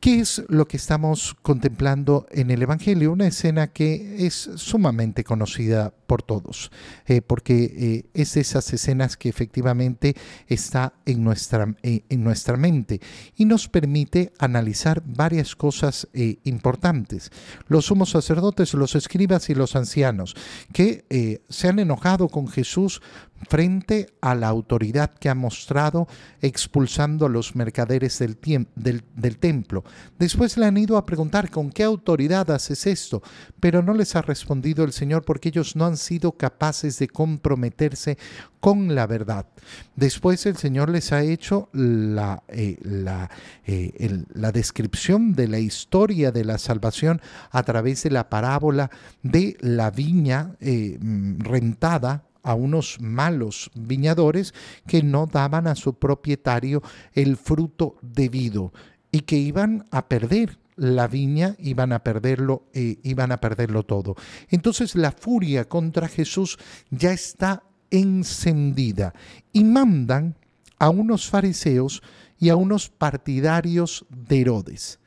¿Qué es lo que estamos contemplando en el Evangelio? Una escena que es sumamente conocida por todos, eh, porque eh, es de esas escenas que efectivamente está en nuestra, eh, en nuestra mente y nos permite analizar varias cosas importantes. Los sumos sacerdotes, los escribas y los ancianos que se han enojado con Jesús frente a la autoridad que ha mostrado expulsando a los mercaderes del, del, templo. Después le han ido a preguntar con qué autoridad haces esto, pero no les ha respondido el Señor porque ellos no han sido capaces de comprometerse con la verdad. Después el Señor les ha hecho la, eh, la, eh, la descripción de la historia de la salvación a través de la parábola de la viña eh, rentada a unos malos viñadores que no daban a su propietario el fruto debido y que iban a perder la viña, iban a perderlo, eh, iban a perderlo todo. Entonces la furia contra Jesús ya está encendida y mandan a unos fariseos y a unos partidarios de Herodes.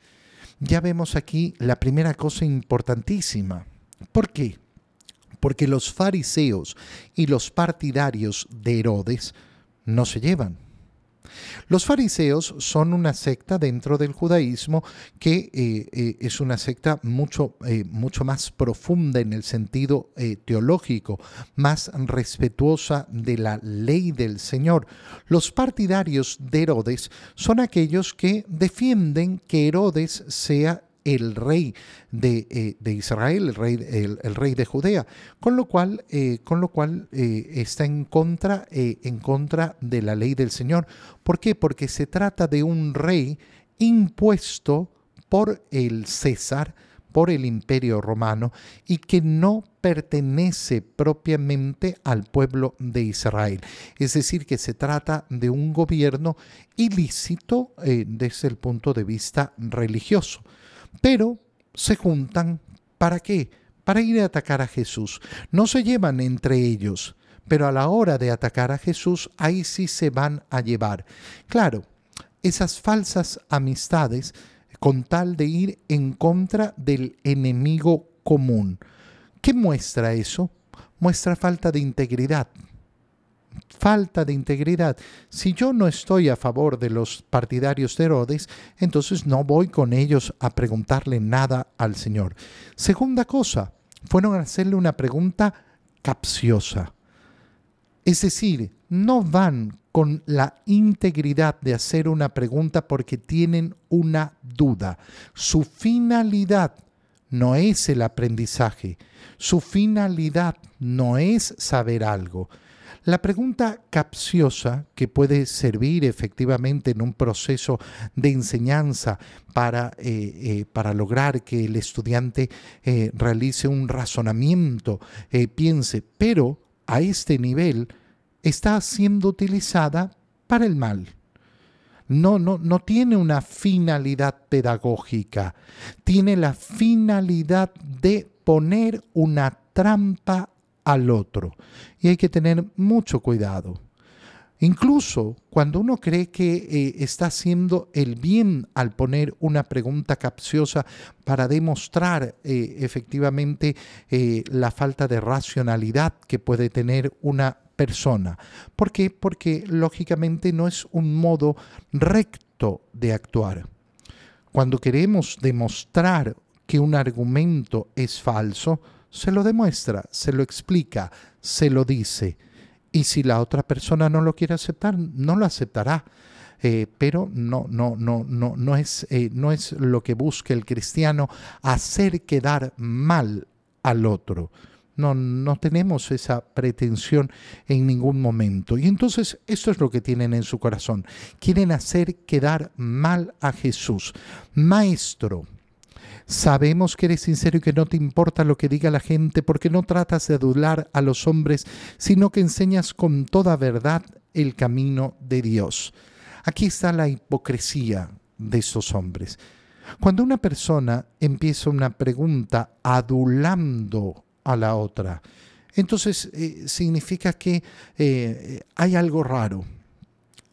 Ya vemos aquí la primera cosa importantísima. ¿Por qué? porque los fariseos y los partidarios de Herodes no se llevan. Los fariseos son una secta dentro del judaísmo que eh, eh, es una secta mucho, eh, mucho, más profunda en el sentido teológico, más respetuosa de la ley del Señor. Los partidarios de Herodes son aquellos que defienden que Herodes sea el rey de, eh, Israel, el rey, el, rey, de Judea, con lo cual, eh, con lo cual eh, está en contra, en contra de la ley del Señor. ¿Por qué? Porque se trata de un rey impuesto por el César, por el imperio romano, y que no pertenece propiamente al pueblo de Israel. Es decir, que se trata de un gobierno ilícito desde el punto de vista religioso. Pero se juntan, ¿para qué? Para ir a atacar a Jesús. No se llevan entre ellos, pero a la hora de atacar a Jesús, ahí sí se van a llevar. Claro, esas falsas amistades con tal de ir en contra del enemigo común. ¿Qué muestra eso? Muestra falta de integridad falta de integridad. Si yo no estoy a favor de los partidarios de Herodes, entonces no voy con ellos a preguntarle nada al Señor. Segunda cosa, fueron a hacerle una pregunta capciosa. Es decir, no van con la integridad de hacer una pregunta porque tienen una duda. Su finalidad no es el aprendizaje. Su finalidad no es saber algo. La pregunta capciosa que puede servir efectivamente en un proceso de enseñanza para, eh, eh, para lograr que el estudiante eh, realice un razonamiento, piense, pero a este nivel está siendo utilizada para el mal. No, no, no tiene una finalidad pedagógica, tiene la finalidad de poner una trampa al otro. Y hay que tener mucho cuidado. Incluso cuando uno cree que eh, está haciendo el bien al poner una pregunta capciosa para demostrar eh, efectivamente eh, la falta de racionalidad que puede tener una persona. ¿Por qué? Porque lógicamente no es un modo recto de actuar. Cuando queremos demostrar que un argumento es falso, se lo demuestra, se lo explica, se lo dice. Y si la otra persona no lo quiere aceptar, no lo aceptará. Eh, pero no, no, no, no, no, es, eh, no es lo que busca el cristiano hacer quedar mal al otro. No, no tenemos esa pretensión en ningún momento. Y entonces esto es lo que tienen en su corazón. Quieren hacer quedar mal a Jesús. Maestro, Sabemos que eres sincero y que no te importa lo que diga la gente porque no tratas de adular a los hombres, sino que enseñas con toda verdad el camino de Dios. Aquí está la hipocresía de esos hombres. Cuando una persona empieza una pregunta adulando a la otra, entonces eh, significa que eh, hay algo raro.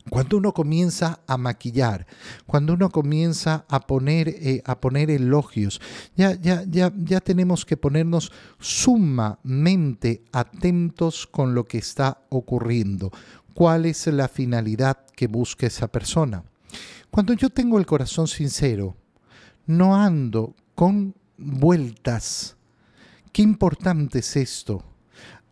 Cuando uno comienza a maquillar, cuando uno comienza a poner, eh, a poner elogios, ya, ya, ya, ya tenemos que ponernos sumamente atentos con lo que está ocurriendo. ¿Cuál es la finalidad que busca esa persona? Cuando yo tengo el corazón sincero, no ando con vueltas. Qué importante es esto.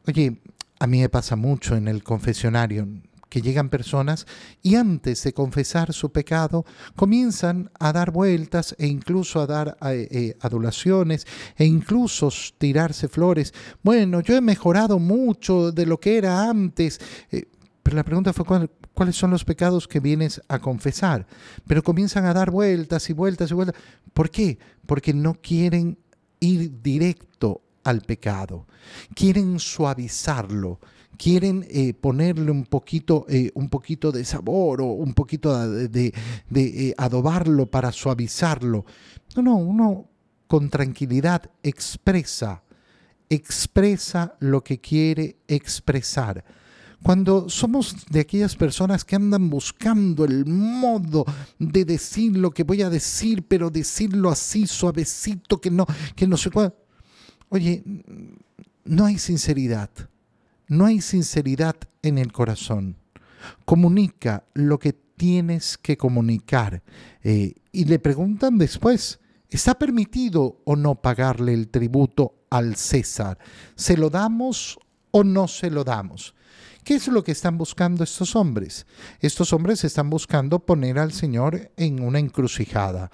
Oye, a mí me pasa mucho en el confesionario que llegan personas y antes de confesar su pecado comienzan a dar vueltas e incluso a dar eh, eh, adulaciones e incluso tirarse flores. Bueno, yo he mejorado mucho de lo que era antes. Eh, pero la pregunta fue cuáles son los pecados que vienes a confesar. Pero comienzan a dar vueltas y vueltas y vueltas. ¿Por qué? Porque no quieren ir directo al pecado. Quieren suavizarlo quieren eh, ponerle un poquito, eh, un poquito de sabor o un poquito de, eh, adobarlo para suavizarlo. No, no, uno con tranquilidad expresa, expresa lo que quiere expresar. Cuando somos de aquellas personas que andan buscando el modo de decir lo que voy a decir, pero decirlo así suavecito, que no, que no se pueda. Oye, no hay sinceridad no hay sinceridad en el corazón. Comunica lo que tienes que comunicar. Eh, y le preguntan después, ¿está permitido o no pagarle el tributo al César? ¿Se lo damos o no se lo damos? ¿Qué es lo que están buscando estos hombres? Estos hombres están buscando poner al Señor en una encrucijada.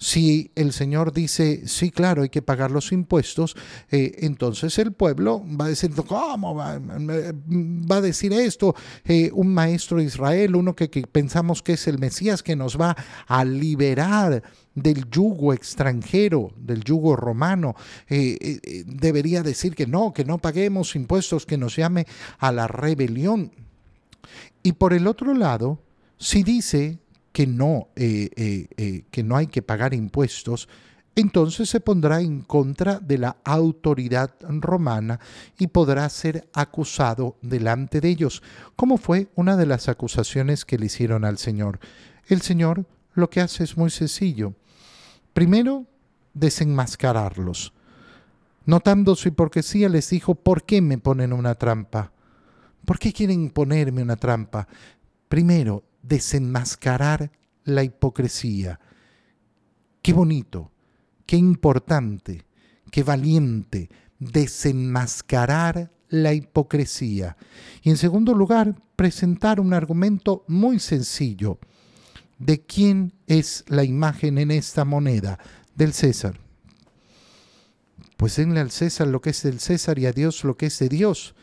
Si el Señor dice, sí, claro, hay que pagar los impuestos, eh, entonces el pueblo va a decir, ¿cómo va, a decir esto? Eh, un maestro de Israel, uno que, pensamos que es el Mesías, que nos va a liberar del yugo extranjero, del yugo romano, eh, debería decir que no, que no paguemos impuestos, que nos llame a la rebelión. Y por el otro lado, si dice que no, eh, eh, eh, que no hay que pagar impuestos, entonces se pondrá en contra de la autoridad romana y podrá ser acusado delante de ellos, como fue una de las acusaciones que le hicieron al Señor. El Señor lo que hace es muy sencillo. Primero, desenmascararlos. Notando su hipocresía, les dijo, ¿por qué me ponen una trampa? ¿Por qué quieren ponerme una trampa? Primero, desenmascarar la hipocresía. Qué bonito, qué importante, qué valiente desenmascarar la hipocresía. Y en segundo lugar, presentar un argumento muy sencillo. ¿De quién es la imagen en esta moneda? Del César. Pues denle al César lo que es del César y a Dios lo que es de Dios.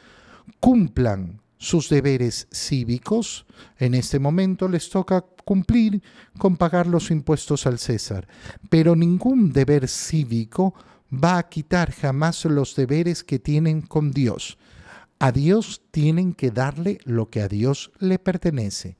Cumplan sus deberes cívicos. En este momento les toca cumplir con pagar los impuestos al César, pero ningún deber cívico va a quitar jamás los deberes que tienen con Dios. A Dios tienen que darle lo que a Dios le pertenece.